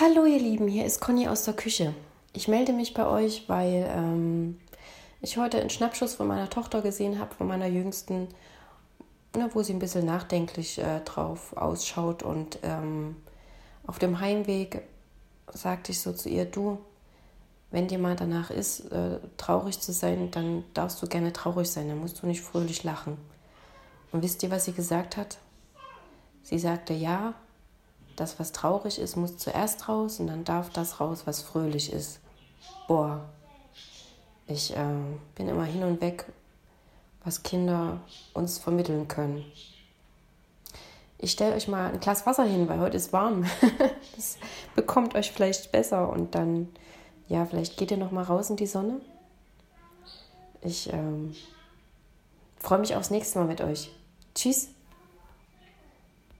Hallo ihr Lieben, hier ist Conny aus der Küche. Ich melde mich bei euch, weil ähm, ich heute einen Schnappschuss von meiner Tochter gesehen habe, von meiner Jüngsten, ne, wo sie ein bisschen nachdenklich äh, drauf ausschaut. Und ähm, auf dem Heimweg sagte ich so zu ihr, du, wenn dir mal danach ist, äh, traurig zu sein, dann darfst du gerne traurig sein, dann musst du nicht fröhlich lachen. Und wisst ihr, was sie gesagt hat? Sie sagte, ja, das, was traurig ist, muss zuerst raus und dann darf das raus, was fröhlich ist. Boah, ich äh, bin immer hin und weg, was Kinder uns vermitteln können. Ich stelle euch mal ein Glas Wasser hin, weil heute ist warm. das bekommt euch vielleicht besser und dann, ja, vielleicht geht ihr noch mal raus in die Sonne. Ich ähm, freue mich aufs nächste Mal mit euch. Tschüss.